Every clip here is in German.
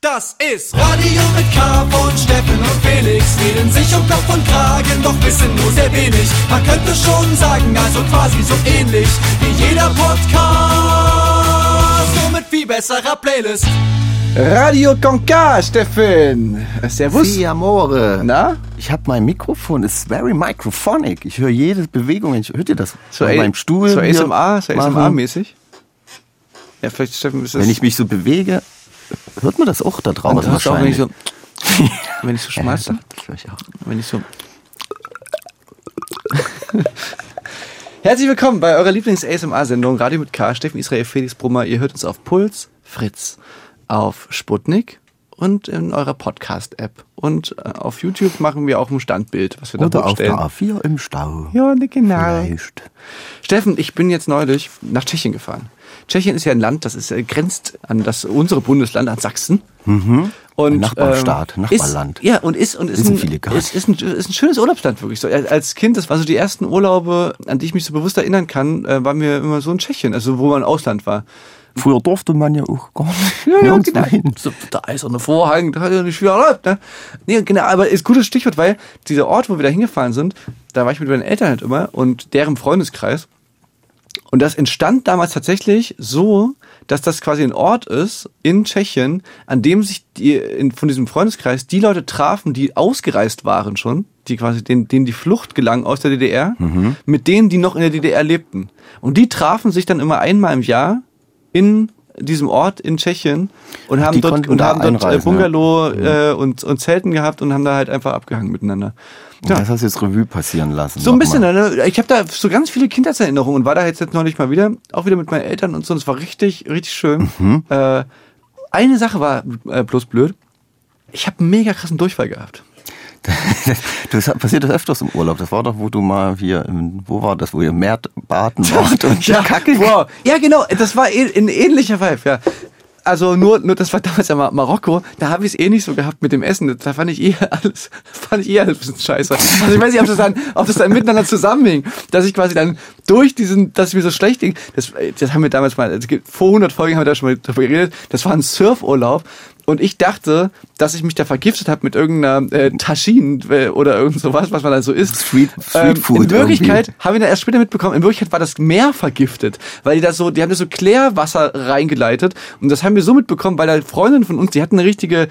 Das ist Radio mit K von Steffen und Felix. Reden sich um Kopf und Kragen, doch wissen nur sehr wenig. Man könnte schon sagen, also quasi so ähnlich wie jeder Podcast. Nur mit viel besserer Playlist. Radio Conca, Steffen. Servus. Si, amore. Na? Ich habe mein Mikrofon, ist very microphonic. Ich höre jede Bewegung. Ich, hört ihr das? So, Auf A- meinem Stuhl. So ASMR, so. ASMR-mäßig. Ja, vielleicht, Steffen, ist das... Wenn ich mich so bewege, hört man das auch da draußen du hast auch, wenn ich so... wenn ich so schmeiße. Ja, das höre ich auch. Wenn ich so... Herzlich willkommen bei eurer Lieblings-ASMR-Sendung Radio mit K. Steffen Israel, Felix Brummer. Ihr hört uns auf Puls, Fritz, auf Sputnik und in eurer Podcast-App. Und äh, auf YouTube machen wir auch ein Standbild, was wir da Oder auf der hochstellen. A4 im Stau. Ja, ne, genau. Vielleicht. Steffen, ich bin jetzt neulich nach Tschechien gefahren. Tschechien ist ja ein Land, das ist, äh, grenzt an das unsere Bundesland, an Sachsen. Und, Ein Nachbarstaat, ähm, Nachbarland. Ist, ja, und ist, und ist, ein, ist, ist, ein, ist ein schönes Urlaubsland, wirklich. So, als Kind, das war so die ersten Urlaube, an die ich mich so bewusst erinnern kann, äh, waren wir immer so in Tschechien, also wo man im Ausland war. Früher durfte man ja auch gar nicht. Ja, ja, genau. hin. So, der eiserne Vorhang, da hat er nicht viel erlaubt, ne? Nee, genau, aber ist gutes Stichwort, weil dieser Ort, wo wir da hingefahren sind, da war ich mit meinen Eltern halt immer und deren Freundeskreis. Und das entstand damals tatsächlich so, dass das quasi ein Ort ist in Tschechien, an dem sich die, in, von diesem Freundeskreis die Leute trafen, die ausgereist waren schon, die quasi denen, denen die Flucht gelang aus der DDR, mit denen, die noch in der DDR lebten. Und die trafen sich dann immer einmal im Jahr in diesem Ort in Tschechien und haben die dort, und haben dort äh, Bungalow äh, und, und Zelten gehabt und haben da halt einfach abgehangen miteinander. Ja. Das hast du jetzt Revue passieren lassen. So ein bisschen, ne? ich habe da so ganz viele Kindheitserinnerungen und war da jetzt, jetzt neulich mal wieder, auch wieder mit meinen Eltern und so, und es war richtig, richtig schön. Mhm. Äh, eine Sache war äh, bloß blöd, ich habe einen mega krassen Durchfall gehabt. Das passiert das öfters im Urlaub. Das war doch, wo du mal hier, im, wo war das, wo ihr Meer baden wart und ja, Kacke. Wow. Ja, genau, das war eh- ein ähnlicher Vibe, ja. Also nur, nur das war damals ja Mar Marokko, da habe ich es eh nicht so gehabt mit dem Essen. Da fand ich eh alles, fand ich eh alles ein bisschen scheiße. Also ich weiß nicht, ob das dann, ob das dann miteinander zusammenhing, dass ich quasi dann durch diesen, dass es mir so schlecht ging. Das, das haben wir damals mal, gibt, vor 100 Folgen haben wir da schon mal drüber geredet. Das war ein Surfurlaub. Und ich dachte, dass ich mich da vergiftet habe mit irgendeiner äh, Taschin äh, oder irgend sowas, was man da so isst. Street- Street Food In Wirklichkeit haben wir dann erst später mitbekommen, in Wirklichkeit war das Meer vergiftet, weil die da so, die haben da so Klärwasser reingeleitet und das haben wir so mitbekommen, weil da Freundinnen von uns, die hatten eine richtige,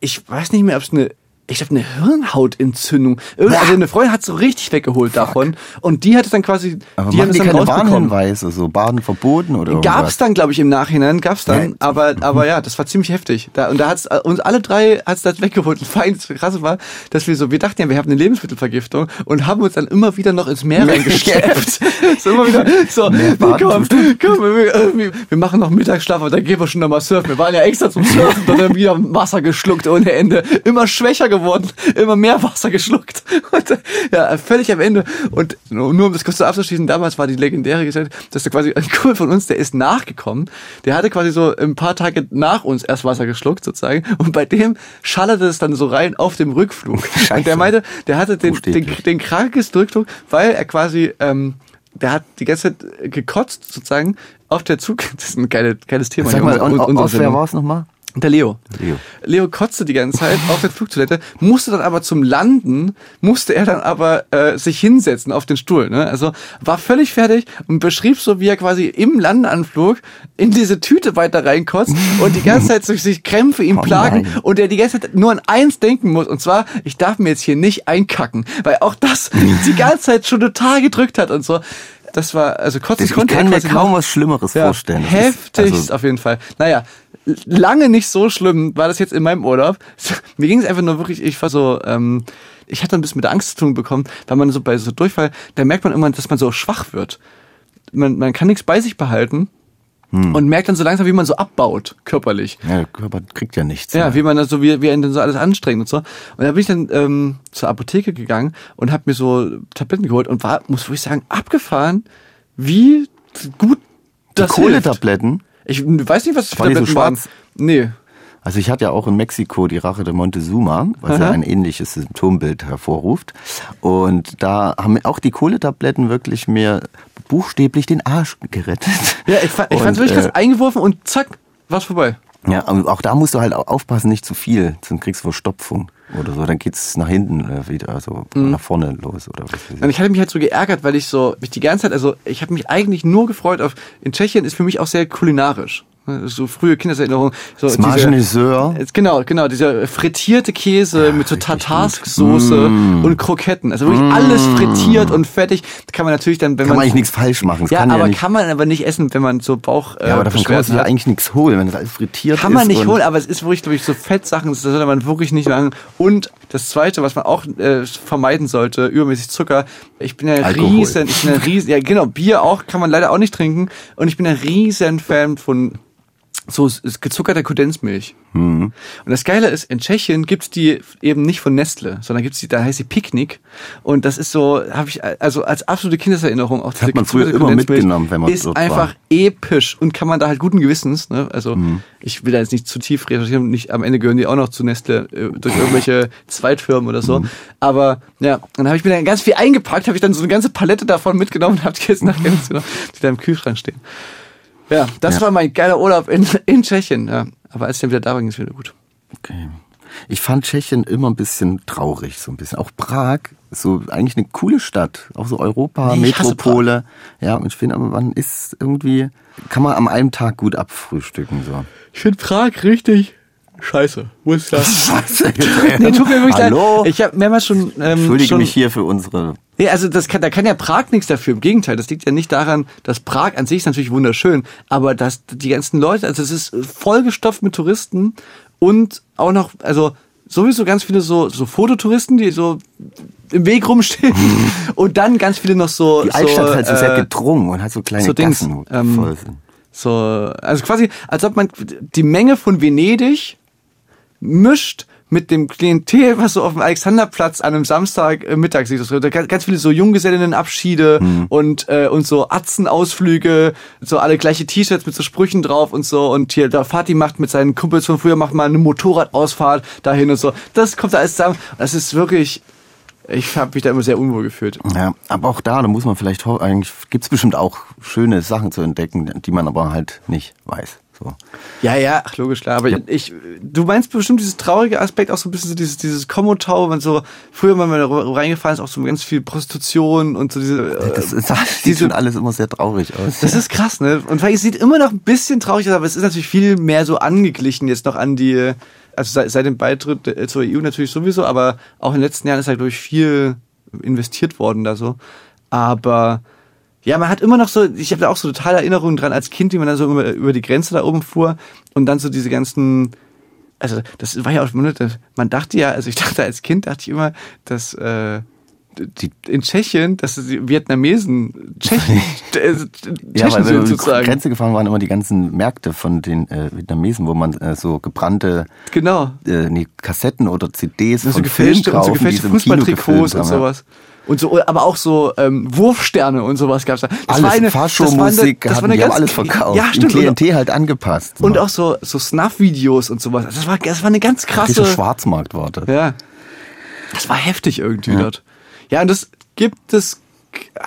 ich weiß nicht mehr, ob es eine ich glaube, eine Hirnhautentzündung. Also eine Freundin hat so richtig weggeholt davon. Und die hat es dann quasi, Aber die haben es dann keine. Warnhinweise, so Baden verboten oder Gab's irgendwas? dann, glaube ich, im Nachhinein, gab's dann, Ja. aber, aber ja, das war ziemlich heftig. Da, und da hat's äh, uns alle drei hat's das weggeholt. Und fein, das Krasse war, dass wir so, wir dachten ja, wir haben eine Lebensmittelvergiftung und haben uns dann immer wieder noch ins Meer reingeschleppt. so immer wieder, so, Mehr komm, komm, wir, wir, machen noch Mittagsschlaf, aber dann gehen wir schon nochmal surfen. Wir waren ja extra zum Surfen und dann wieder Wasser geschluckt ohne Ende. Immer schwächer geworden, immer mehr Wasser geschluckt. Und, ja, völlig am Ende. Und nur nur um das kurz abzuschließen, damals war die legendäre Geschichte, dass da quasi ein Kumpel von uns, der ist nachgekommen, der hatte quasi so ein paar Tage nach uns erst Wasser geschluckt sozusagen und bei dem schallerte es dann so rein auf dem Rückflug. Und der meinte, der hatte den, den, den krankes Rückflug, weil er quasi, ähm, der hat die ganze Zeit gekotzt sozusagen auf der Zug. Das ist ein geile, geiles Thema. Sag mal, un- und, unsere aus wer war es nochmal? Der Leo. Leo. Leo kotzte die ganze Zeit auf der Flugtoilette, musste dann aber zum Landen, musste er dann aber äh, sich hinsetzen auf den Stuhl. Ne? Also war völlig fertig und beschrieb so, wie er quasi im Landeanflug in diese Tüte weiter reinkotzt und die ganze Zeit durch sich Krämpfe ihn Oh plagen nein. und er die ganze Zeit nur an eins denken muss und zwar, ich darf mir jetzt hier nicht einkacken, weil auch das die ganze Zeit schon total gedrückt hat und so. Das war, also kotzen Ich konnte kann mir kaum was Schlimmeres Ja, vorstellen. Das ist- Heftigst also- auf jeden Fall. Naja, lange nicht so schlimm war das jetzt in meinem Urlaub. Mir ging es einfach nur wirklich, ich war so, ähm, ich hatte ein bisschen mit Angst zu tun bekommen, weil man so bei so Durchfall, da merkt man immer, dass man so schwach wird. Man, man kann nichts bei sich behalten und merkt dann so langsam, wie man so abbaut, körperlich. Ja, der Körper kriegt ja nichts. Ja, ne? wie man das so, wie, wie einen dann so alles anstrengt und so. Und da bin ich dann ähm, zur Apotheke gegangen und habe mir so Tabletten geholt und war, muss ich sagen, abgefahren, wie gut Die das hilft. Kohletabletten. Ich weiß nicht, was das die so Tabletten waren. schwarz? Nee. Also ich hatte ja auch in Mexiko die Rache der Montezuma, was ja Aha. ein ähnliches Symptombild hervorruft. Und da haben auch die Kohletabletten wirklich mir buchstäblich den Arsch gerettet. Ja, ich, fand- ich Und, fand's wirklich äh, krass eingeworfen und zack, war's vorbei. Ja, auch da musst du halt au- aufpassen, nicht zu viel, sonst kriegst du Verstopfung oder so. Dann geht's nach hinten äh, wieder, also Mhm. nach vorne los oder was Und ich. ich hatte mich halt so geärgert, weil ich so, mich die ganze Zeit, also ich habe mich eigentlich nur gefreut auf, in Tschechien ist für mich auch sehr kulinarisch. Ne, So frühe Kindeserinnerungen. So diese- Genau, genau, dieser frittierte Käse mit so Tartarsk-Soße Mm. und Kroketten. Also wirklich alles frittiert und fertig. Da kann man natürlich dann, wenn Kann man man... eigentlich nichts falsch machen. Es ja, kann aber ja nicht, kann man aber nicht essen, wenn man so Bauch äh, ja, aber davon kann man sich ja eigentlich nichts holen, wenn das alles frittiert Kann ist. man nicht holen, aber es ist wirklich, glaube ich, so Fettsachen, das sollte man wirklich nicht machen. Und das Zweite, was man auch äh, vermeiden sollte, übermäßig Zucker. Ich bin ja Alkohol. riesen, ich bin ein riesen, ja genau, Bier auch, kann man leider auch nicht trinken. Und ich bin ein riesen Fan von so gezuckerter Kondensmilch. Mhm. Und das Geile ist, in Tschechien gibt's die eben nicht von Nestle, sondern gibt's die, da heißt sie Picknick. Und das ist so, habe ich also als absolute Kindeserinnerung auch diese hat man früher gezuckerte immer mitgenommen, wenn man ist dort einfach war. episch und kann man da halt guten Gewissens, ne? Also Mhm. ich will da jetzt nicht zu tief recherchieren, nicht am Ende gehören die auch noch zu Nestle äh, durch irgendwelche Zweitfirmen oder Mhm. so. Aber ja, dann habe ich mir dann ganz viel eingepackt, habe ich dann so eine ganze Palette davon mitgenommen und habe die jetzt nachher noch, die da im Kühlschrank stehen. Ja, das Ja. war mein geiler Urlaub in, in Tschechien. Ja. Aber als ich dann wieder da war, ging es wieder gut. Okay. Ich fand Tschechien immer ein bisschen traurig, so ein bisschen. Auch Prag, so eigentlich eine coole Stadt, auch so Europa, Nee, ich hasse Metropole. Ja, und ich finde, aber man ist irgendwie, kann man am einem Tag gut abfrühstücken, so. Ich finde Prag richtig scheiße. Muss ich sagen. Scheiße. Nee, tut mir wirklich Hallo? leid. Ich habe mehrmals schon. Ähm, Entschuldige schon, mich hier für unsere Nee, also das kann, da kann ja Prag nichts dafür. Im Gegenteil, das liegt ja nicht daran, dass Prag an sich ist natürlich wunderschön, aber dass die ganzen Leute, also es ist vollgestopft mit Touristen und auch noch, also sowieso ganz viele so, so Fototouristen, die so im Weg rumstehen und dann ganz viele noch so. Die Altstadt so, ist halt so sehr äh, gedrungen und hat so kleine so Dings, Gassen, wo ähm, voll sind. so, also quasi, als ob man die Menge von Venedig mischt mit dem Klientel, was so auf dem Alexanderplatz an einem Samstag äh, Mittag sieht. Da ganz, ganz viele so Junggesellinnenabschiede Hm. und äh, und so Atzenausflüge, so alle gleiche T-Shirts mit so Sprüchen drauf und so und hier der Fatih macht mit seinen Kumpels von früher macht mal eine Motorradausfahrt dahin und so. Das kommt da alles zusammen. Das ist wirklich ich habe mich da immer sehr unwohl gefühlt. Ja, aber auch da, da muss man vielleicht, eigentlich gibt's bestimmt auch schöne Sachen zu entdecken, die man aber halt nicht weiß. So. Ja, ja, ach, logisch, klar. Aber ich, du meinst bestimmt dieses traurige Aspekt, auch so ein bisschen so dieses, dieses Komotau, wenn so, früher, wenn man da reingefallen ist, auch so ganz viel Prostitution und so diese, äh, Das, ist, das sieht diese- schon alles immer sehr traurig aus. das ist krass, ne? Und vielleicht, es sieht immer noch ein bisschen traurig aus, aber es ist natürlich viel mehr so angeglichen jetzt noch an die, also seit, seit dem Beitritt zur EU natürlich sowieso, aber auch in den letzten Jahren ist halt, glaube ich, viel investiert worden da so. Aber ja, man hat immer noch so, ich habe da auch so totale Erinnerungen dran als Kind, wie man da so über, über die Grenze da oben fuhr und dann so diese ganzen, also das war ja auch, man dachte ja, also ich dachte als Kind, dachte ich immer, dass äh, die, in Tschechien, dass die Vietnamesen Tschechen, äh, Ja, Tschechen weil sind wir über die sozusagen. Grenze gefahren waren immer die ganzen Märkte von den äh, Vietnamesen, wo man äh, so gebrannte Genau. äh, nee, Kassetten oder CDs So von gefälschte, Filmen und so gefälschte Fußballtrikots und haben, ja. Und so, aber auch so ähm, Wurfsterne und sowas gab's da. Das Alles, war eine, das war eine, das war eine die ganz, alles verkauft. Ja, Im stimmt. Und, Klientel halt angepasst. und auch so, so Snuff-Videos und sowas. Das war, das war eine ganz Dieser krasse. Schwarzmarkt war das. Ja. Das war heftig irgendwie Ja. dort. Ja, und das gibt es.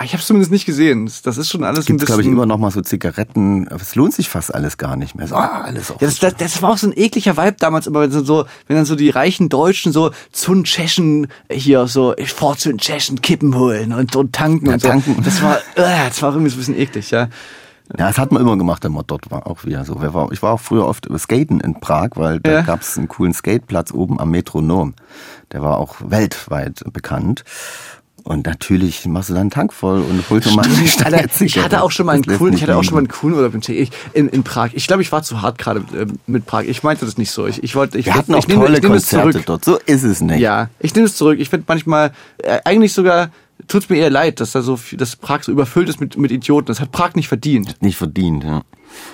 Ich habe es zumindest nicht gesehen. Das- ist schon alles Gibt ein es, glaube ich, bisschen. immer noch mal so Zigaretten. Es lohnt sich fast alles gar nicht mehr. So, ah, alles auch Ja, das, das, das war auch so ein ekliger Vibe damals, immer wenn so, wenn dann so die reichen Deutschen so zum Tschechen hier so, ich fahr zu den Tschechen Kippen holen und, und tanken Ja, und so. tanken. Das war, äh, das war irgendwie so ein bisschen eklig, ja. Ja, das hat man immer gemacht, wenn man dort war, auch wieder so. Ich war auch früher oft skaten in Prag, weil da Ja. gab es einen coolen Skateplatz oben am Metronom. Der war auch weltweit bekannt. Und natürlich machst du dann einen Tank voll und holst mal eine Alter, ich hatte auch schon mal einen Das coolen, ich hatte auch schon mal einen coolen Urlaub in. Ich- in, in Prag. Ich glaube, ich war zu hart gerade äh, mit Prag. Ich meinte das nicht so. Ich, ich wollte, ich, Wir hatten ich, auch ich tolle ich es Konzerte dort. So ist es nicht. Ja, ich nehme es zurück. Ich finde manchmal, äh, eigentlich sogar, tut's mir eher leid, dass da so viel, dass Prag so überfüllt ist mit, mit Idioten. Das hat Prag nicht verdient. Nicht verdient, ja.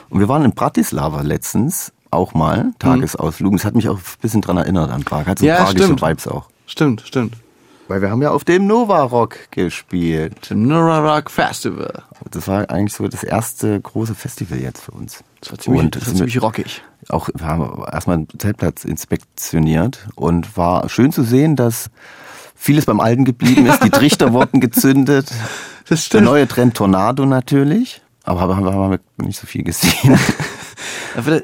Und wir waren in Bratislava letztens auch mal, Tagesausflug. Das hat mich auch ein bisschen dran erinnert an Prag. Hat so Mhm. Ja, pragische stimmt. Vibes auch. Stimmt, stimmt. Weil wir haben ja auf dem Nova Rock gespielt. Nora Rock Festival. Das war eigentlich so das erste große Festival jetzt für uns. Das war ziemlich, Und das war ziemlich rockig. Auch wir haben erstmal einen Zeltplatz inspektioniert und war schön zu sehen, dass vieles beim Alten geblieben ist. Die Trichter wurden gezündet. Das Der neue Trend Tornado natürlich. Aber haben wir nicht so viel gesehen.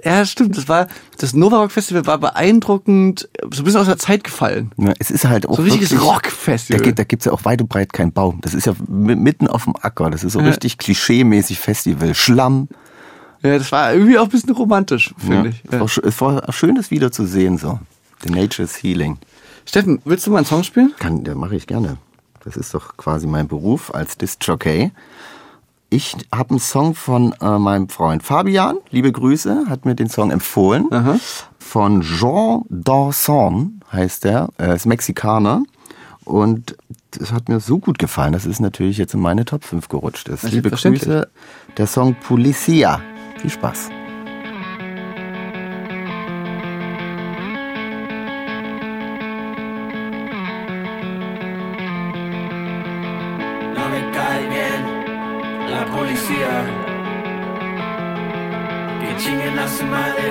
Ja, stimmt. Das war, das Nova Rock Festival war beeindruckend, so ein bisschen aus der Zeit gefallen. Ja, es ist halt auch So ein richtiges wirklich- Rockfestival. Da, gibt- da gibt's ja auch weit und breit keinen Baum. Das ist ja mi- mitten auf dem Acker. Das ist so Ja. richtig klischee-mäßig Festival. Schlamm. Ja, das war irgendwie auch ein bisschen romantisch, Ja. finde ich. Es, Ja. war, sch- es war schön, das wieder zu sehen. So. The Nature's Healing. Steffen, willst du mal einen Song spielen? Kann, ja, mache ich gerne. Das ist doch quasi mein Beruf als Disc-Jockey. Ich habe einen Song von äh, meinem Freund Fabian, liebe Grüße, hat mir den Song empfohlen. Aha. Von Jean Dawson heißt er, er ist Mexikaner. Und das hat mir so gut gefallen, dass es natürlich jetzt in meine Top 5 gerutscht ist. Liebe. Grüße, der Song Policia. Viel Spaß. Madre,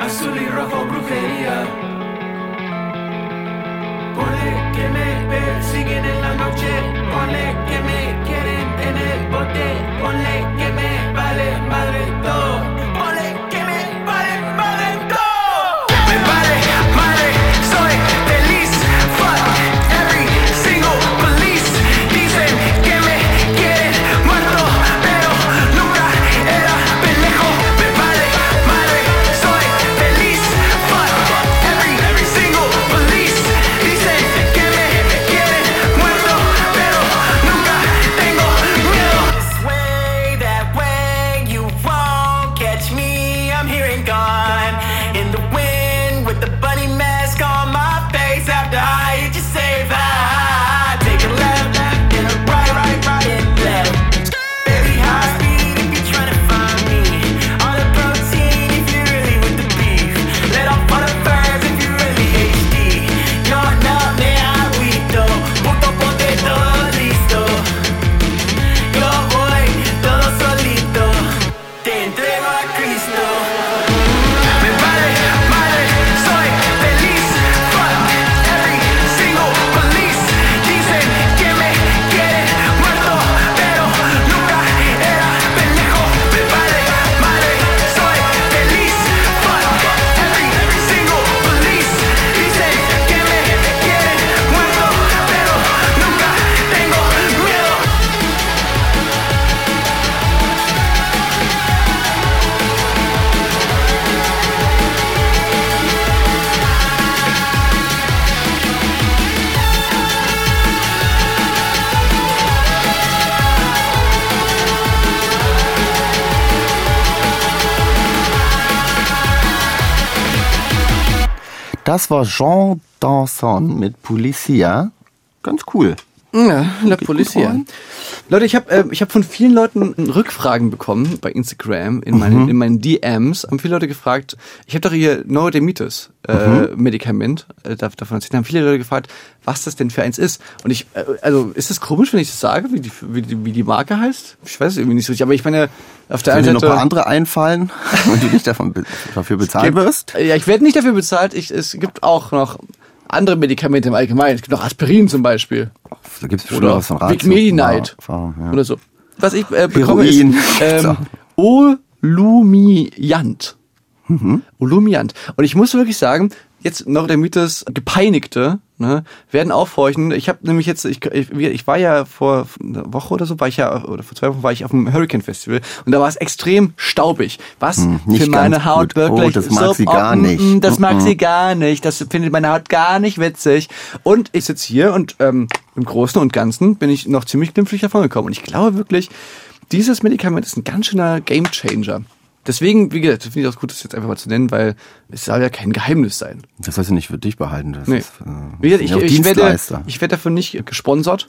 azul y rojo brujería. Ponle que me persiguen en la noche, ponle que me quieren en el bote, ponle que Das war Jean Dawson mit Policia. Ganz cool. Ja, La rein. Leute, ich habe äh, ich hab von vielen Leuten Rückfragen bekommen bei Instagram, in meinen, in meinen DMs. Haben viele Leute gefragt, ich habe doch hier Neurodermitis äh, Medikament, äh, dav- davon erzählt, haben viele Leute gefragt, was das denn für eins ist. Und ich, äh, also ist das komisch, wenn ich das sage, wie die, wie die, wie die Marke heißt? Ich weiß es irgendwie nicht so richtig, aber ich meine, auf der Wenn dir einen noch ein paar Seite... andere einfallen und du nicht davon be dafür bezahlt wirst. Ja, ich werde nicht dafür bezahlt. Ich, es gibt auch noch andere Medikamente im Allgemeinen. Es gibt noch Aspirin zum Beispiel. Da gibt es Oder was von Ratio. Vigmedinite. Ja, ja. Oder so. Was ich äh, bekomme Heroin. ist ähm, Olumiant. Olumiant. Und ich muss wirklich sagen, jetzt noch der Mythos Gepeinigte ne, werden aufhorchen. Ich habe nämlich jetzt, ich, ich, ich war ja vor einer Woche oder so, war ich ja, oder vor zwei Wochen war ich auf dem Hurricane Festival und da war es extrem staubig. Was Hm, für meine Haut gut. Oh, wirklich das mag so, sie gar nicht. Das mag Mm, sie gar nicht. Das findet meine Haut gar nicht witzig. Und ich sitze hier und ähm, im Großen und Ganzen bin ich noch ziemlich glimpflich davon gekommen. Und ich glaube wirklich, dieses Medikament ist ein ganz schöner Gamechanger. Deswegen, wie gesagt, finde ich auch gut, das jetzt einfach mal zu nennen, weil es soll ja kein Geheimnis sein. Das sollst du nicht für dich behalten. Das Nee. ist, äh, Wie gesagt, ich, ja ich, werde, ich werde dafür nicht gesponsert.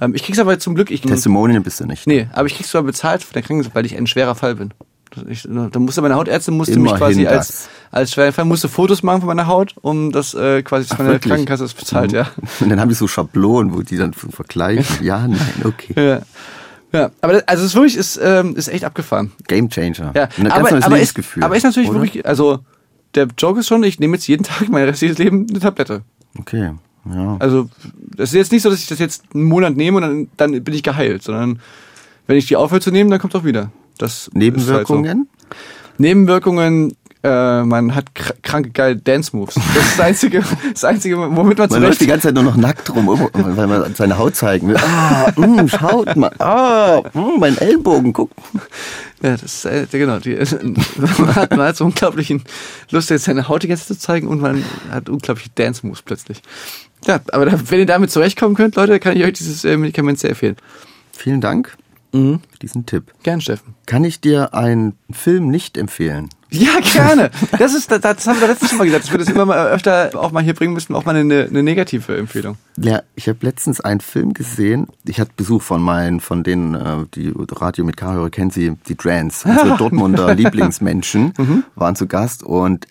Ähm, ich krieg's aber zum Glück. Ich, Testimonial bist du nicht. nee, aber ich krieg's sogar bezahlt von der Krankenkasse, weil ich ein schwerer Fall bin. Ich, da musste meine Hautärztin musste mich quasi das. als als schwerer Fall musste Fotos machen von meiner Haut, um das äh, quasi meine wirklich? Krankenkasse es bezahlt, ja. Und dann habe ich so Schablonen, wo die dann vergleichen. ja, nein, okay. Ja. Ja, aber das, also es ist wirklich ist, ähm, ist echt abgefahren. Game Changer. Ja, Ein ganz aber, neues aber, ist, Lebensgefühl. aber ist natürlich oder? wirklich, also der Joke ist schon, ich nehme jetzt jeden Tag mein restliches Leben eine Tablette. Okay, ja. Also es ist jetzt nicht so, dass ich das jetzt einen Monat nehme und dann, dann bin ich geheilt, sondern wenn ich die aufhöre zu nehmen, dann kommt es auch wieder. Das Ist halt so. Nebenwirkungen? Äh, man hat kr kranke geile Dance Moves. Das ist das einzige, das einzige, womit man Man läuft die ganze Zeit nur noch nackt rum, weil man seine Haut zeigen will. Ah, mh, schaut mal. Ah, mh, mein Ellbogen, guck. Ja, das ist, äh, genau. Die, man, hat, man hat so unglaublichen Lust, jetzt seine Haut die ganze Zeit zu zeigen und man hat unglaubliche Dance Moves plötzlich. Ja, aber da, wenn ihr damit zurechtkommen könnt, Leute, kann ich euch dieses äh, Medikament sehr empfehlen. Vielen Dank für diesen Tipp. Gern, Steffen. Kann ich dir einen Film nicht empfehlen? Ja, gerne. Das ist, das, das haben wir letztes Mal gesagt, dass wir das immer mal öfter auch mal hier bringen müssen, auch mal eine, eine negative Empfehlung. Ja, ich habe letztens einen Film gesehen. Ich hatte Besuch von meinen, von denen, äh, die Radio mit K-Hörer kennt sie, die Trans, unsere Dortmunder Lieblingsmenschen, waren zu Gast und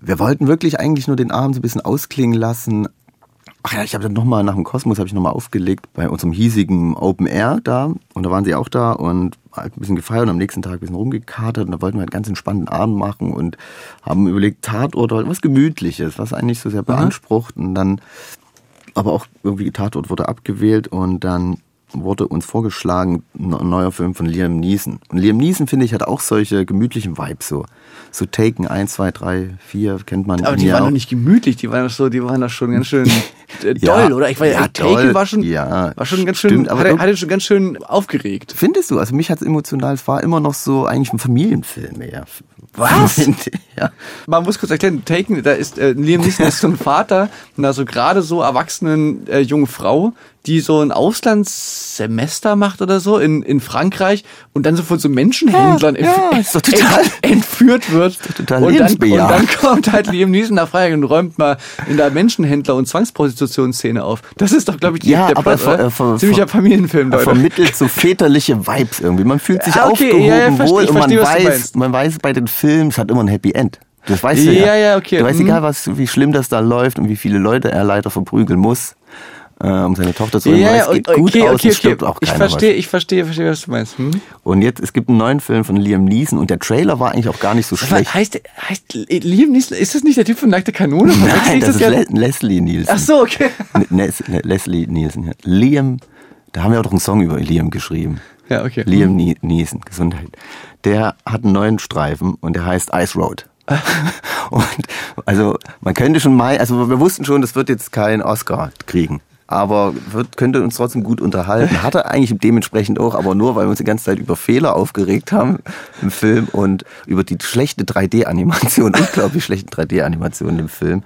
wir wollten wirklich eigentlich nur den Abend so ein bisschen ausklingen lassen. Ach ja, ich habe dann nochmal nach dem Kosmos habe ich nochmal aufgelegt bei unserem hiesigen Open Air da und da waren sie auch da und halt ein bisschen gefeiert und am nächsten Tag ein bisschen rumgekatert und da wollten wir einen ganz entspannten Abend machen und haben überlegt Tatort oder was Gemütliches, was eigentlich so sehr beansprucht und dann aber auch irgendwie Tatort wurde abgewählt und dann wurde uns vorgeschlagen, ein neuer Film von Liam Neeson. Und Liam Neeson, finde ich, hat auch solche gemütlichen Vibes so. So Taken 1, 2, 3, 4 kennt man. Aber die waren doch nicht gemütlich, die waren doch so, die waren doch schon ganz schön äh, Ja, doll, oder? Ich weiß, ja, ja, Taken war schon, ja, war schon ganz schön, stimmt, aber irg- hatte schon ganz schön aufgeregt. Findest du? Also mich hat es emotional, es war immer noch so eigentlich ein Familienfilm eher. Was? Ja. Man muss kurz erklären, Taken, da ist äh, Liam Neeson ist so ein Vater einer so gerade so erwachsenen äh, jungen Frau, die so ein Auslandssemester macht oder so in, in Frankreich und dann so von so Menschenhändlern Ja, ja, ist doch total- ent- entführt wird. total und, dann, und dann kommt halt Liam Neeson nach Freiheit und räumt mal in der Menschenhändler- und Zwangsprostitutionsszene auf. Das ist doch, glaube ich, die, Ja, der aber Plot, ver- äh, Ziemlicher Familienfilm, Leute. vermittelt so väterliche Vibes irgendwie. Man fühlt sich Ah, okay, aufgehoben ja, ja, verste- wohl und man verstehe, weiß, man weiß bei den Filmen, es hat immer ein Happy End. Das weißt du ja. Ja, ja, okay. Du weißt Mhm. egal, was, wie schlimm das da läuft und wie viele Leute er leider verprügeln muss, äh, um seine Tochter zu retten. ja, es geht okay, gut okay, aus, okay, es stirbt auch Ich keiner. verstehe, ich verstehe, verstehe, was du meinst. Hm? Und jetzt, es gibt einen neuen Film von Liam Neeson und der Trailer war eigentlich auch gar nicht so Aber schlecht. heißt, heißt Liam Neeson, ist das nicht der Typ von Nackte Kanone? Verwechsel Nein, ich das ist? Le Leslie Nielsen. Ach so, okay. Les Le Leslie Nielsen. Ja. Liam, da haben wir auch doch einen Song über Liam geschrieben. Ja, okay. Liam Nie- Neeson, Gesundheit. Der hat einen neuen Streifen und der heißt Ice Road. und also man könnte schon mal, also wir wussten schon, das wird jetzt kein Oscar kriegen. Aber wird, könnte uns trotzdem gut unterhalten. Hat er eigentlich dementsprechend auch, aber nur, weil wir uns die ganze Zeit über Fehler aufgeregt haben im Film und über die schlechte 3D-Animation, unglaublich schlechten 3D-Animation im Film.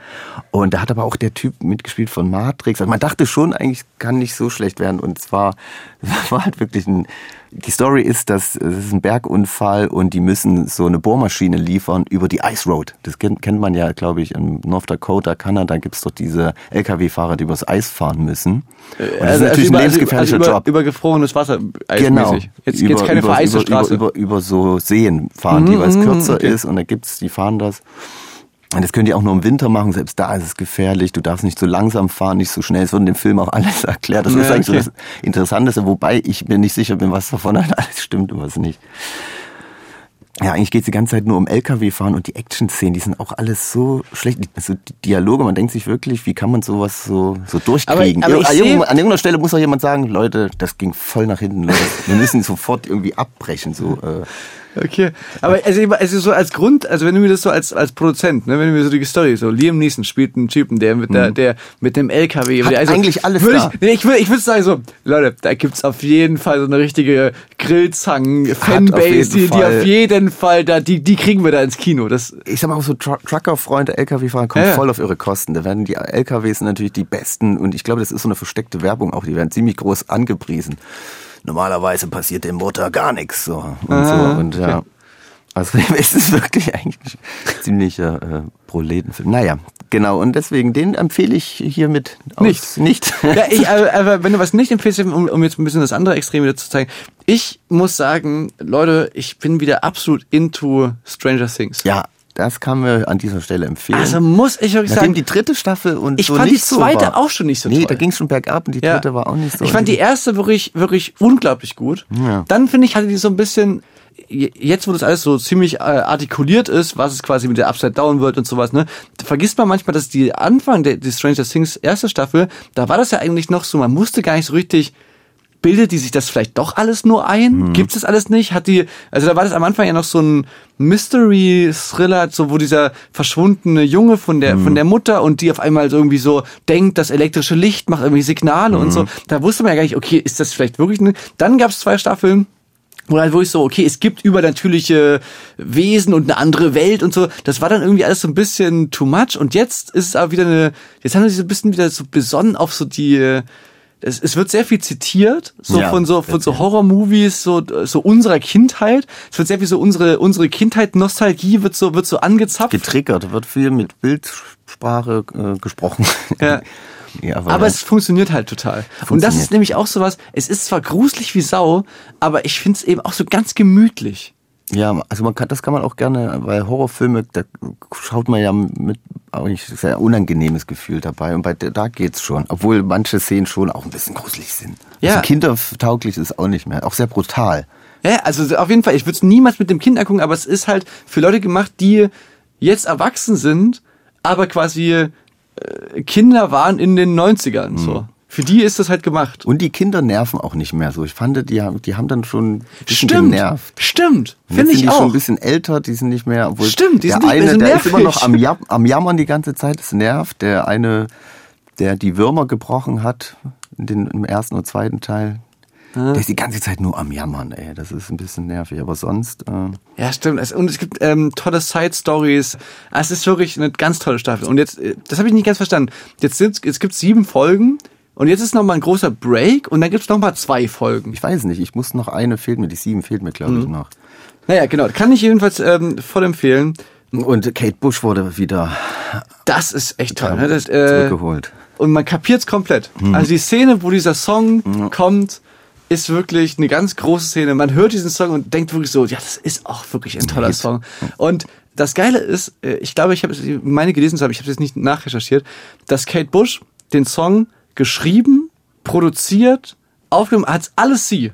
Und da hat aber auch der Typ mitgespielt von Matrix. Also man dachte schon, eigentlich kann nicht so schlecht werden. Und zwar, war halt wirklich ein, die Story ist, dass es ist ein Bergunfall und die müssen so eine Bohrmaschine liefern über die Ice Road. Das kennt, kennt man ja, glaube ich, in North Dakota, Kanada gibt's doch diese LKW-Fahrer, die übers Eis fahren müssen. Und das ist natürlich über, ein lebensgefährlicher also über, Job. über gefrorenes Wasser Genau. eismäßig. Jetzt geht's keine über, vereiste über, Straße. Über, über, über so Seen fahren die, weil es kürzer ist und da gibt's, die fahren das. Und das können die auch nur im Winter machen, selbst da ist es gefährlich. Du darfst nicht so langsam fahren, nicht so schnell. Es wird in dem Film auch alles erklärt. Das Ja, ist eigentlich okay. so das Interessanteste, wobei ich mir nicht sicher bin, was davon alles stimmt und was nicht. Ja, eigentlich geht's die ganze Zeit nur um LKW-Fahren und die Action-Szenen, die sind auch alles so schlecht. Also die Dialoge, man denkt sich wirklich, wie kann man sowas so, so durchkriegen? Aber- aber an, irgendeiner- an irgendeiner Stelle muss auch jemand sagen, Leute, das ging voll nach hinten los. Wir müssen sofort irgendwie abbrechen. So, äh. Okay, aber also, also so als Grund, also wenn du mir das so als als Produzent, ne, wenn du mir so die Story so Liam Neeson spielt einen Typen, der mit der der mit dem LKW, Mhm. Hat also, eigentlich alles würd da. Ich, nee, ich würde ich würde sagen so, Leute, da gibt's auf jeden Fall so eine richtige Grillzangen auf Fanbase, jeden die, die auf jeden Fall da die die kriegen wir da ins Kino. Das ich sag mal so Tru Trucker-Freunde, LKW-Fahrer kommen ja. voll auf ihre Kosten. Da werden die LKWs natürlich die besten und ich glaube, das ist so eine versteckte Werbung auch. Die werden ziemlich groß angepriesen. Normalerweise passiert dem Motor gar nichts so und Ah, so und ja. Also es ist wirklich eigentlich ein ziemlicher äh, Proletenfilm. Naja, genau. Und deswegen, den empfehle ich hiermit Nicht. nicht. Ja, ich, aber, aber wenn du was nicht empfiehlst, um, um jetzt ein bisschen das andere Extrem wieder zu zeigen, ich muss sagen, Leute, ich bin wieder absolut into Stranger Things. ja, das kann mir an dieser Stelle empfehlen. Also muss ich wirklich Nachdem sagen, die dritte Staffel und Ich so fand die so zweite war. auch schon nicht so Nee, toll. da ging es schon bergab und die dritte war auch nicht so. Ich fand die erste wirklich, wirklich unglaublich gut. Ja. Dann finde ich, hatte die so ein bisschen, je- jetzt wo das alles so ziemlich äh, artikuliert ist, was es quasi mit der Upside Down wird und sowas, ne, vergisst man manchmal, dass die Anfang der die Stranger Things erste Staffel, da war das ja eigentlich noch so, man musste gar nicht so richtig bildet die sich das vielleicht doch alles nur ein? Mhm. Gibt es alles nicht? Hat die, also da war das am Anfang ja noch so ein Mystery-Thriller, so wo dieser verschwundene Junge von der, Mhm. von der Mutter und die auf einmal so irgendwie so denkt, das elektrische Licht macht irgendwie Signale und Mhm. so. Da wusste man ja gar nicht, okay, ist das vielleicht wirklich eine, dann gab es zwei Staffeln, wo halt wirklich so, okay, es gibt übernatürliche Wesen und eine andere Welt und so. Das war dann irgendwie alles so ein bisschen too much. Und jetzt ist es aber wieder eine, jetzt haben sie sich so ein bisschen wieder so besonnen auf so die, es, es wird sehr viel zitiert, so Ja, von so, von so Horror-Movies, so, so unserer Kindheit. Es wird sehr viel so unsere, unsere Kindheit, Nostalgie wird so, wird so angezapft. Getriggert, wird viel mit Bildsprache äh, gesprochen. Ja. ja, Aber es funktioniert halt total. Und das Funktioniert. ist nämlich auch sowas, es ist zwar gruselig wie Sau, aber ich find's eben auch so ganz gemütlich. Ja, also man kann, das kann man auch gerne, weil Horrorfilme, da schaut man ja mit eigentlich sehr unangenehmes Gefühl dabei und bei der- da geht's schon, obwohl manche Szenen schon auch ein bisschen gruselig sind. Ja. Also kindertauglich ist auch nicht mehr, auch sehr brutal. Ja, also auf jeden Fall, ich würde es niemals mit dem Kind angucken, aber es ist halt für Leute gemacht, die jetzt erwachsen sind, aber quasi äh, Kinder waren in den 90ern. Mhm. So. Für die ist das halt gemacht. Und die Kinder nerven auch nicht mehr so. Ich fand, die haben, die haben dann schon ein bisschen Stimmt. genervt. Stimmt. Finde ich sind die auch. schon ein bisschen älter, die sind nicht mehr. Obwohl Stimmt, die der sind nicht mehr eine, so der ist immer nervig. noch am, Jam am Jammern die ganze Zeit, es nervt. Der eine, der die Würmer gebrochen hat, in den, im ersten und zweiten Teil, der ist die ganze Zeit nur am Jammern, ey. Das ist ein bisschen nervig. Aber sonst, äh, Ja, stimmt. Es, und es gibt ähm, tolle Side-Stories. Es ist wirklich eine ganz tolle Staffel. Und jetzt, äh, das habe ich nicht ganz verstanden. Jetzt, sind, jetzt gibt sieben Folgen und jetzt ist noch mal ein großer Break und dann gibt's noch mal zwei Folgen. ich weiß nicht, ich muss noch eine, fehlt mir, die sieben fehlt mir, glaube ich, Mhm. noch. Naja, genau. Kann ich jedenfalls ähm, voll empfehlen. Und Kate Bush wurde wieder Das ist echt toll. Ne? Das, äh, zurückgeholt. und man kapiert's komplett. Also die Szene, wo dieser Song kommt, ist wirklich eine ganz große Szene. Man hört diesen Song und denkt wirklich so, ja, das ist auch wirklich ein toller Hit. Song. Und das Geile ist, äh, ich glaube, ich habe meine gelesen zu haben, ich habe es jetzt nicht nachrecherchiert, dass Kate Bush den Song geschrieben, produziert, aufgenommen, hat's alles sie.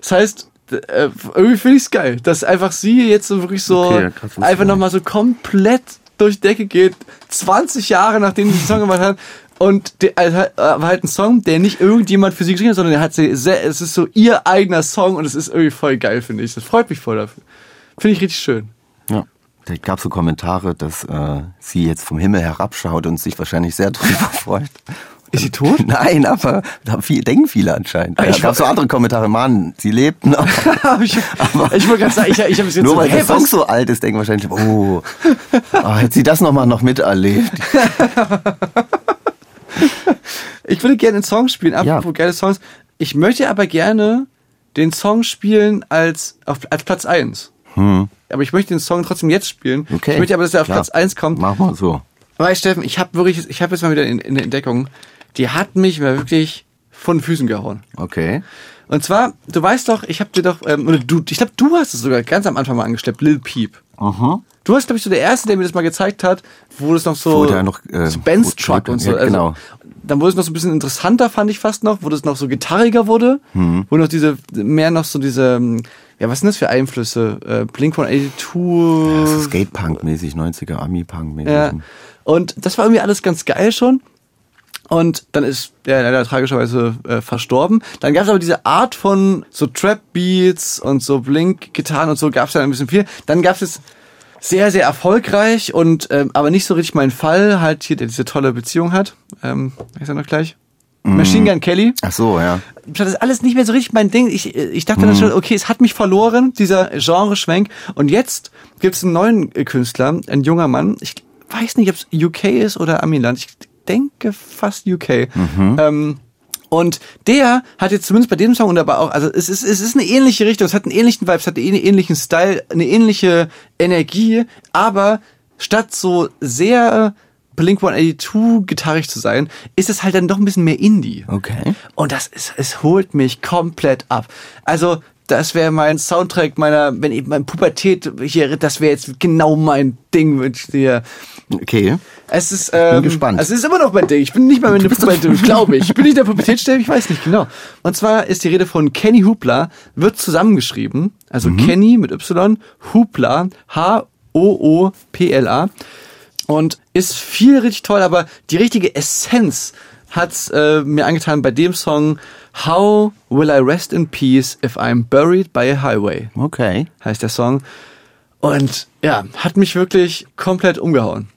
Das heißt, äh, irgendwie finde ich's geil, dass einfach sie jetzt so wirklich so Okay, ich einfach nochmal so komplett durch Decke geht, 20 Jahre nachdem sie den Song gemacht hat. Und der, also, äh, war halt ein Song, der nicht irgendjemand für sie geschrieben hat, sondern der hat sie sehr, es ist so ihr eigener Song und es ist irgendwie voll geil, finde ich. Das freut mich voll dafür. Finde ich richtig schön. Ja. Da gab so Kommentare, dass äh, sie jetzt vom Himmel herabschaut und sich wahrscheinlich sehr drüber freut. Ist sie tot? Nein, aber da viel, denken viele anscheinend. Ah, Ja, ich gab so andere Kommentare, Mann, sie lebt noch. ich ich wollte gerade sagen, ich, ich habe es jetzt Nur so, weil hä, der Song was? so alt ist, denken wahrscheinlich, oh, oh hätte sie das nochmal noch miterlebt. Ich würde gerne einen Song spielen, apropos Ja. geile Songs. Ich möchte aber gerne den Song spielen als, auf, als Platz 1. Aber ich möchte den Song trotzdem jetzt spielen. Hm. Okay. Ich möchte aber, dass er auf Klar. Platz 1 kommt. Mach mal so. Weil Steffen, ich habe wirklich, ich habe jetzt mal wieder in, in der Entdeckung, die hat mich mal wirklich von den Füßen gehauen. Okay. Und zwar, du weißt doch, ich habe dir doch, ähm, oder du, ich glaube, du hast es sogar ganz am Anfang mal angeschleppt, Lil Peep. Aha. Du warst, glaube ich, so der Erste, der mir das mal gezeigt hat, wo das noch so, der noch, äh, so Benz Truck und so. ja, Also, genau. dann wurde es noch so ein bisschen interessanter, fand ich fast noch, wo das noch so gitarriger wurde, Mhm. wo noch diese, mehr noch so diese, ähm, ja, was sind das für Einflüsse? Äh, Blink von 82. Das ist Skatepunk-mäßig, 90er Ami-Punk-mäßig. Ja. Und das war irgendwie alles ganz geil schon. Und dann ist der leider tragischerweise äh, verstorben. Dann gab es aber diese Art von so Trap-Beats und so Blink-Gitarren und so gab es dann ein bisschen viel. Dann gab es sehr, sehr erfolgreich und ähm, aber nicht so richtig mein Fall, halt hier, der diese tolle Beziehung hat. Ähm, ich sag noch gleich. Machine Gun Kelly. Ach so, ja. Das ist alles nicht mehr so richtig mein Ding. Ich, ich dachte dann schon, okay, es hat mich verloren, dieser Genreschwenk. Und jetzt gibt's einen neuen äh, Künstler, ein junger Mann. Ich weiß nicht, ob es UK ist oder Amiland. Ich denke fast UK. Ähm, und der hat jetzt zumindest bei dem Song und aber auch, also es ist, es ist eine ähnliche Richtung, es hat einen ähnlichen Vibe, es hat einen ähnlichen Style, eine ähnliche Energie, aber statt so sehr Blink 182 gitarrig zu sein, ist es halt dann doch ein bisschen mehr Indie. Okay. Und das ist, es holt mich komplett ab. Also, das wäre mein Soundtrack meiner, wenn ich mein Pubertät hier, das wäre jetzt genau mein Ding, ich dir. Okay. Es ist, ähm, gespannt. Es ist immer noch mein Ding. Ich bin nicht mal in der Pubertät, glaube ich. Ich bin nicht in der Pubertät, Stell, ich weiß nicht genau. Und zwar ist die Rede von Kenny Hoopla, wird zusammengeschrieben, also Kenny mit Y, Hoopla, H-O-O-P-L-A und ist viel richtig toll, aber die richtige Essenz hat's äh, mir angetan bei dem Song How Will I Rest in Peace If I'm Buried by a Highway Okay. heißt der Song. Und ja, hat mich wirklich komplett umgehauen.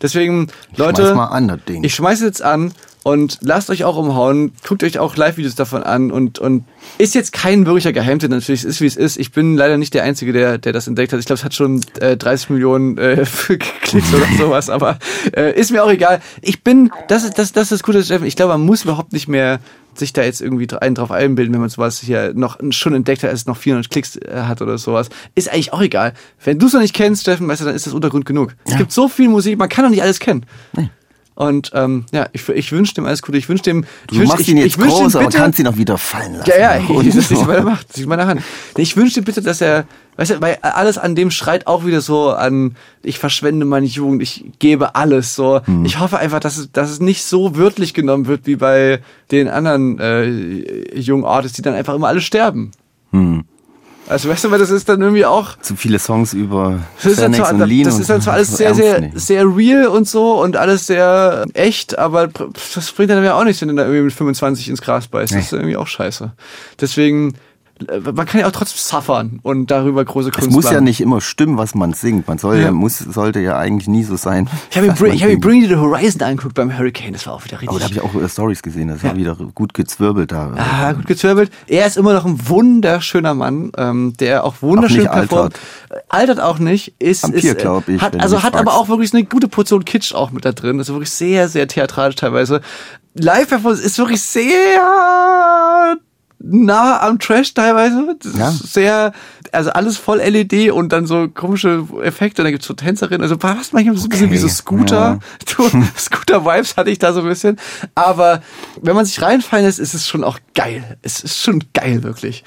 Deswegen, Leute, Schmeiß mal an, das Ding. ich schmeiße jetzt an und lasst euch auch umhauen. Guckt euch auch Live-Videos davon an und, und ist jetzt kein wirklicher Geheimtipp, natürlich, es ist wie es ist. Ich bin leider nicht der Einzige, der, der das entdeckt hat. Ich glaube, es hat schon äh, 30 Millionen äh, Klicks oder sowas, aber äh, ist mir auch egal. Ich bin, das ist das, das ist das Gute, Steffen. Ich glaube, man muss überhaupt nicht mehr sich da jetzt irgendwie einen drauf einbilden, wenn man sowas hier noch schon entdeckt hat, als es noch 400 Klicks äh, hat oder sowas. Ist eigentlich auch egal. Wenn du es noch nicht kennst, Steffen, weißt du, dann ist das Untergrund genug. Es gibt so viel Musik, man kann doch nicht alles kennen. Und ähm, ja, ich, ich wünsche dem alles Gute. Ich wünsche dem. Ich Du wünsch, machst ich, ihn ich jetzt wünsch groß, ihm aber bitte, kannst ihn auch wieder fallen lassen. ja, ja, Und das ist meine Macht, das ist meine Hand. Ich wünsche dir bitte, dass er, weißt du, weil alles an dem schreit auch wieder so an, ich verschwende meine Jugend, ich gebe alles, so. Hm. Ich hoffe einfach, dass es, dass es nicht so wörtlich genommen wird, wie bei den anderen, äh, jungen Artists, die dann einfach immer alle sterben. Hm. Also, weißt du, weil das ist dann irgendwie auch, Zu viele Songs über das ist, dann Xanax zwar, und Lean das ist dann zwar alles sehr, sehr, nehmen. sehr real und so und alles sehr echt, aber das bringt dann ja auch nichts, wenn du da irgendwie mit 25 ins Gras beißt. Das ist irgendwie auch scheiße. Deswegen, man kann ja auch trotzdem suffern und darüber große Kunst Es muss ja machen. nicht immer stimmen, was man singt. Man soll ja. Ja. muss, sollte ja eigentlich nie so sein. Ich habe mir, ich hab mir. Bring the Horizon angeguckt beim Hurricane, das war auch wieder richtig. Oh, da habe ich auch äh, Stories gesehen. Das war wieder gut gezwirbelt da. Ah, gut gezwirbelt. Er ist immer noch ein wunderschöner Mann, ähm, der auch wunderschön Auch performt. Altert auch nicht. Ist, Vampir, ist, äh, glaub ich, Hat, also hat aber fragst. auch wirklich eine gute Portion Kitsch auch mit da drin. Das ist wirklich sehr, sehr theatralisch teilweise. Live-Performance ist wirklich sehr nah am Trash teilweise. Das Ja. ist sehr, also alles voll LED und dann so komische Effekte. Und dann gibt's so Tänzerinnen. Also fast manchmal so ein bisschen Okay, wie so Scooter. So, Scooter-Vibes hatte ich da so ein bisschen. Aber wenn man sich reinfallen lässt, ist es schon auch geil. Es ist schon geil, wirklich.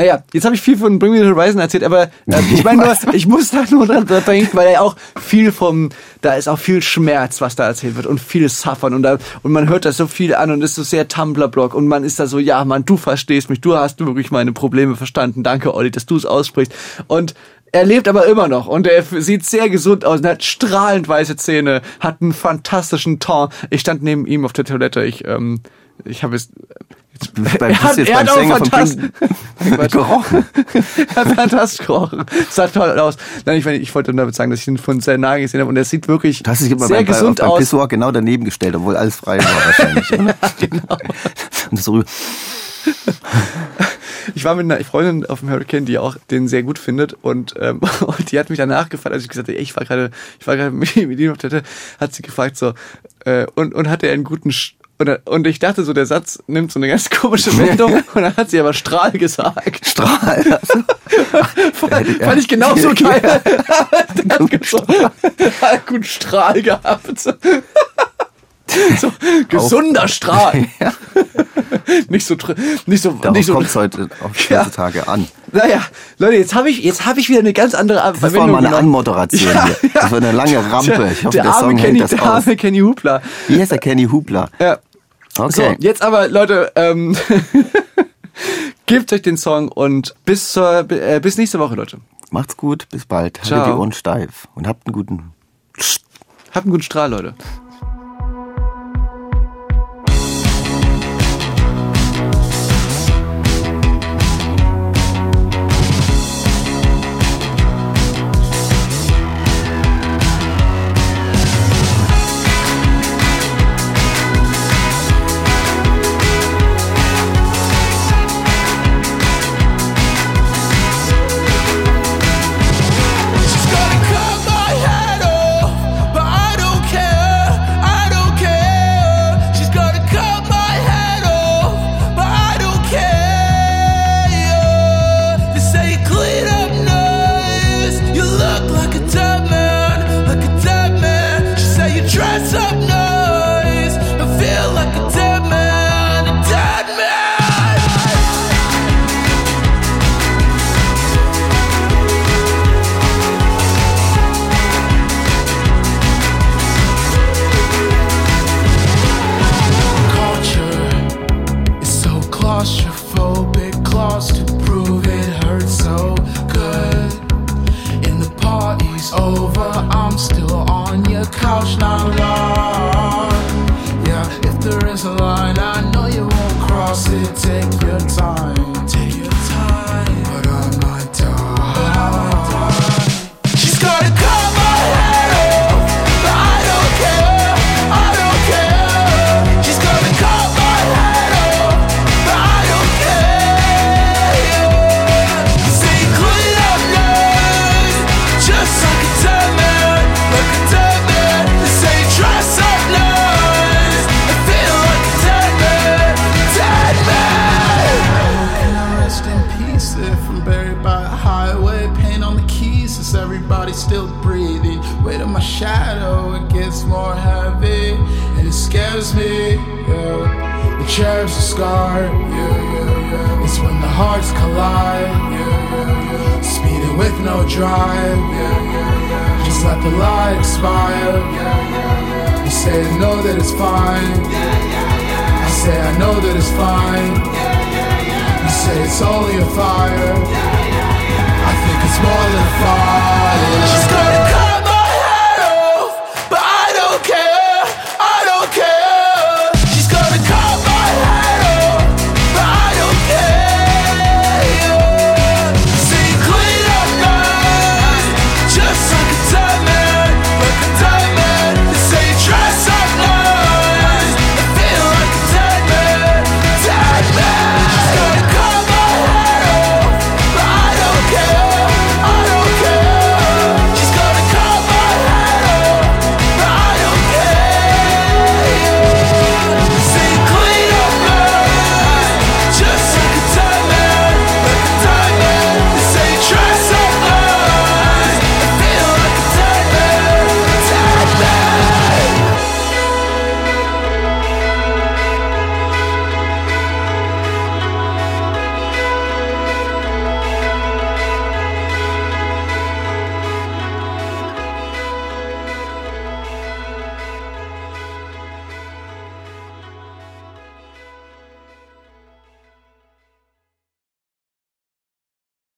Naja, jetzt habe ich viel von Bring Me the Horizon erzählt, aber äh, ich meine nur, ich muss da nur dran denken, weil er auch viel vom, da ist auch viel Schmerz, was da erzählt wird und viel Suffern und da, und man hört das so viel an und ist so sehr Tumblr-Blog und man ist da so, ja, Mann, du verstehst mich, du hast wirklich meine Probleme verstanden, danke, Olli, dass du es aussprichst. Und er lebt aber immer noch und er sieht sehr gesund aus und hat strahlend weiße Zähne, hat einen fantastischen Ton. Ich stand neben ihm auf der Toilette, ich, ähm, ich habe Du bist beim, er hat, jetzt er beim hat auch Sänger von fantastisch, gerochen. er hat fantastisch gerochen. Sah toll aus. Nein, ich, ich wollte nur damit sagen, dass ich ihn von sehr nah gesehen habe und er sieht wirklich dich immer sehr bei, gesund beim aus. Pissoir genau daneben gestellt, obwohl alles frei war wahrscheinlich. oder? genau. Und so rüber. Ich war mit einer Freundin auf dem Hurricane, die auch den sehr gut findet und, ähm, und die hat mich danach gefragt, als ich gesagt habe, ich war gerade, ich war gerade mit, mit ihm auf der Toilette, hat sie gefragt so, äh, und, und hatte er einen guten Sch und, und ich dachte so, der Satz nimmt so eine ganz komische Wendung und dann hat sie aber Strahl gesagt. Strahl. Also, fand, fand ich genauso geil. Der hat so, hat guten Strahl gehabt. So, gesunder Strahl. Nicht so, nicht so, darauf nicht so. kommt es heute auf Ja. heutzutage an. Naja, Leute, jetzt habe ich, jetzt habe ich wieder eine ganz andere Art Das war mal eine Anmoderation Ja, hier. Das war eine lange Rampe. Ich hoffe, der, der, arme Song Kenny, hält das der aus. arme Kenny Hupla. Wie heißt der Kenny Hubler? Ja. Okay. So, jetzt aber, Leute, ähm, gebt euch den Song und bis zur, äh, bis nächste Woche, Leute. Macht's gut, bis bald. Ciao. Haltet die Ohren steif und habt einen guten Habt einen guten Strahl, Leute. Yeah. It's when the hearts collide, yeah, yeah. Speeding with no drive. Just let the light expire. You say I know that it's fine. I say I know that it's fine. You say it's only a fire. I think it's more than a fire. She's gonna